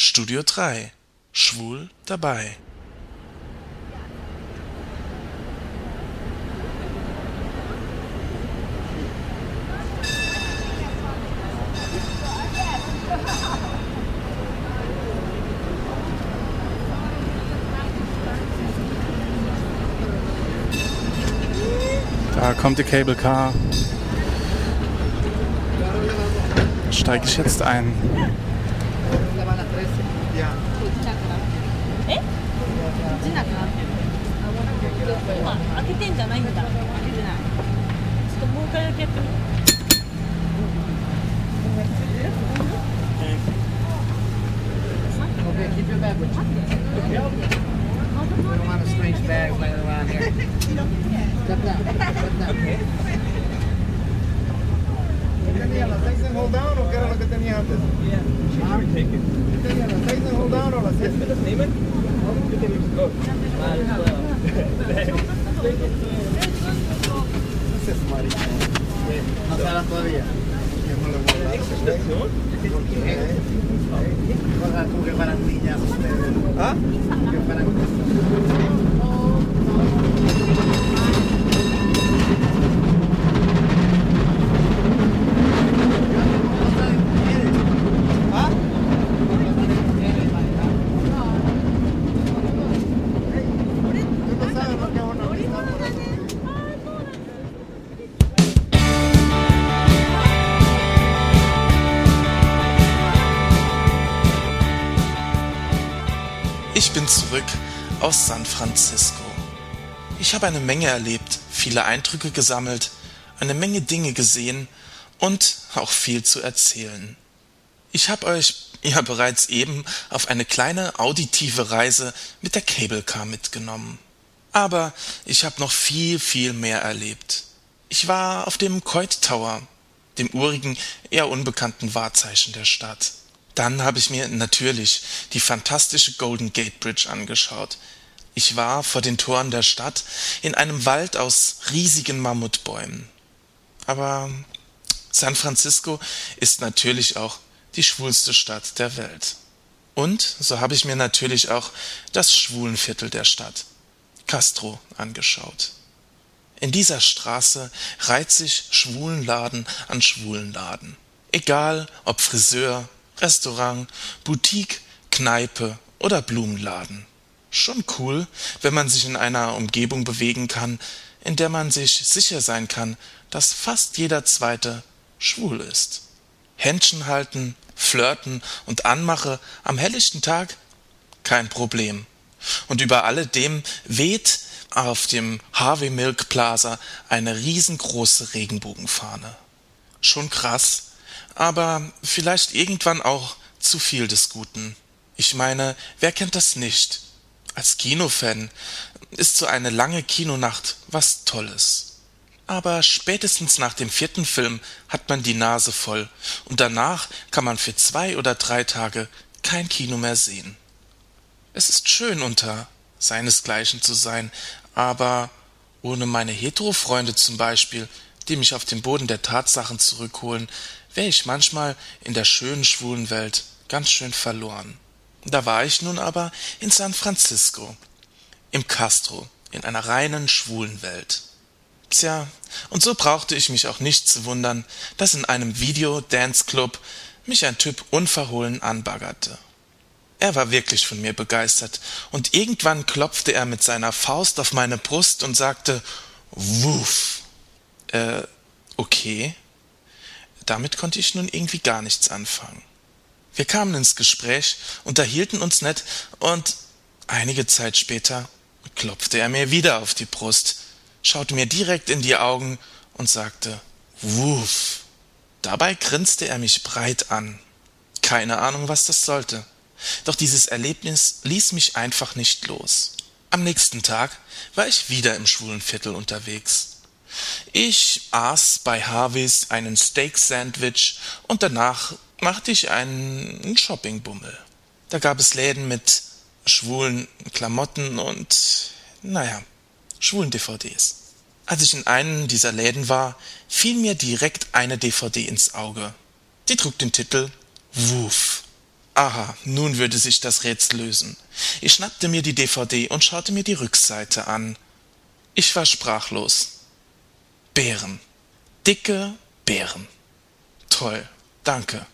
Studio 3 Schwul dabei Da kommt die Cable Car. Steige ich jetzt ein. え？こっちなくなってる。今開けてんじゃないんだ。開けてない。ちょっともう一回だけやってみよう ¿Qué tenía? ¿La 6 en hold down o qué era lo que tenía antes? ¿Qué tenía? ¿La 6 en hold down o la 7? Ese es. No todavía. ¿Por qué? Cosas como que para niñas ustedes. ¿Ah? Como que para ¿Ah? Ich bin zurück aus San Francisco. Ich habe eine Menge erlebt, viele Eindrücke gesammelt, eine Menge Dinge gesehen und auch viel zu erzählen. Ich habe euch ja bereits eben auf eine kleine auditive Reise mit der Cable Car mitgenommen. Aber ich habe noch viel, viel mehr erlebt. Ich war auf dem Coit Tower, dem urigen, eher unbekannten Wahrzeichen der Stadt. Dann habe ich mir natürlich die fantastische Golden Gate Bridge angeschaut. Ich war vor den Toren der Stadt in einem Wald aus riesigen Mammutbäumen. Aber San Francisco ist natürlich auch die schwulste Stadt der Welt. Und so habe ich mir natürlich auch das Schwulenviertel der Stadt, Castro, angeschaut. In dieser Straße reiht sich Schwulenladen an Schwulenladen. Egal ob Friseur, Restaurant, Boutique, Kneipe oder Blumenladen. Schon cool, wenn man sich in einer Umgebung bewegen kann, in der man sich sicher sein kann, dass fast jeder Zweite schwul ist. Händchen halten, flirten und Anmache am helllichten Tag? Kein Problem. Und über alledem weht auf dem Harvey Milk Plaza eine riesengroße Regenbogenfahne. Schon krass, aber vielleicht irgendwann auch zu viel des Guten. Ich meine, wer kennt das nicht? Als Kinofan ist so eine lange Kinonacht was Tolles. Aber spätestens nach dem vierten Film hat man die Nase voll und danach kann man für zwei oder drei Tage kein Kino mehr sehen. Es ist schön unter seinesgleichen zu sein, aber ohne meine Hetero-Freunde zum Beispiel, die mich auf den Boden der Tatsachen zurückholen, wäre ich manchmal in der schönen schwulen Welt ganz schön verloren. Da war ich nun aber in San Francisco, im Castro, in einer reinen schwulen Welt. Tja, und so brauchte ich mich auch nicht zu wundern, dass in einem Video-Dance-Club mich ein Typ unverhohlen anbaggerte. Er war wirklich von mir begeistert, und irgendwann klopfte er mit seiner Faust auf meine Brust und sagte Wuff. Äh, okay. Damit konnte ich nun irgendwie gar nichts anfangen. Wir kamen ins Gespräch, unterhielten uns nett, und einige Zeit später klopfte er mir wieder auf die Brust, schaute mir direkt in die Augen und sagte Wuff. Dabei grinste er mich breit an. Keine Ahnung, was das sollte. Doch dieses Erlebnis ließ mich einfach nicht los. Am nächsten Tag war ich wieder im schwulen Viertel unterwegs. Ich aß bei Harveys einen Steak-Sandwich und danach machte ich einen Shoppingbummel. Da gab es Läden mit schwulen Klamotten und, naja, schwulen DVDs. Als ich in einem dieser Läden war, fiel mir direkt eine DVD ins Auge. Die trug den Titel Woof. Aha, nun würde sich das Rätsel lösen. Ich schnappte mir die DVD und schaute mir die Rückseite an. Ich war sprachlos. Bären. Dicke Bären. Toll, danke.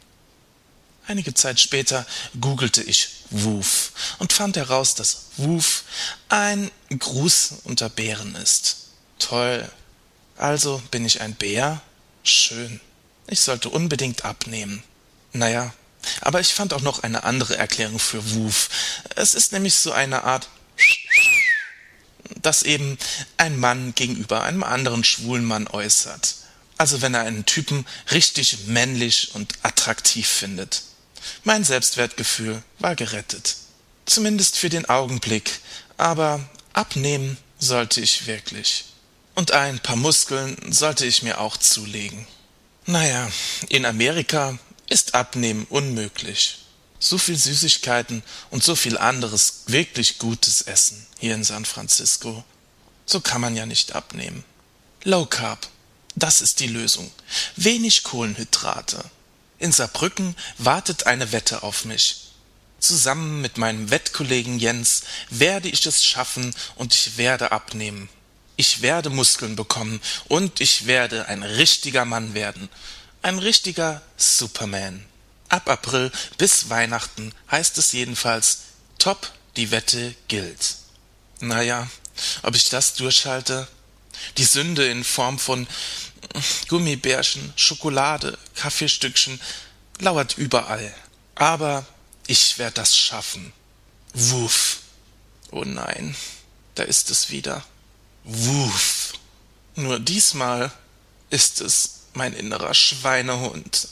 Einige Zeit später googelte ich Woof und fand heraus, dass Woof ein Gruß unter Bären ist. Toll. Also bin ich ein Bär? Schön. Ich sollte unbedingt abnehmen. Naja, aber ich fand auch noch eine andere Erklärung für Woof. Es ist nämlich so eine Art dass eben ein Mann gegenüber einem anderen schwulen Mann äußert. Also wenn er einen Typen richtig männlich und attraktiv findet. Mein Selbstwertgefühl war gerettet. Zumindest für den Augenblick. Aber abnehmen sollte ich wirklich. Und ein paar Muskeln sollte ich mir auch zulegen. Naja, in Amerika ist Abnehmen unmöglich. So viel Süßigkeiten und so viel anderes wirklich gutes Essen hier in San Francisco. So kann man ja nicht abnehmen. Low Carb, das ist die Lösung. Wenig Kohlenhydrate. In Saarbrücken wartet eine Wette auf mich. Zusammen mit meinem Wettkollegen Jens werde ich es schaffen und ich werde abnehmen. Ich werde Muskeln bekommen und ich werde ein richtiger Mann werden. Ein richtiger Superman. Ab April bis Weihnachten heißt es jedenfalls, top, die Wette gilt. Naja, ob ich das durchhalte? Die Sünde in Form von Gummibärchen, Schokolade, Kaffeestückchen lauert überall. Aber ich werde das schaffen. Wuff. Oh nein, da ist es wieder. Wuff. Nur diesmal ist es mein innerer Schweinehund.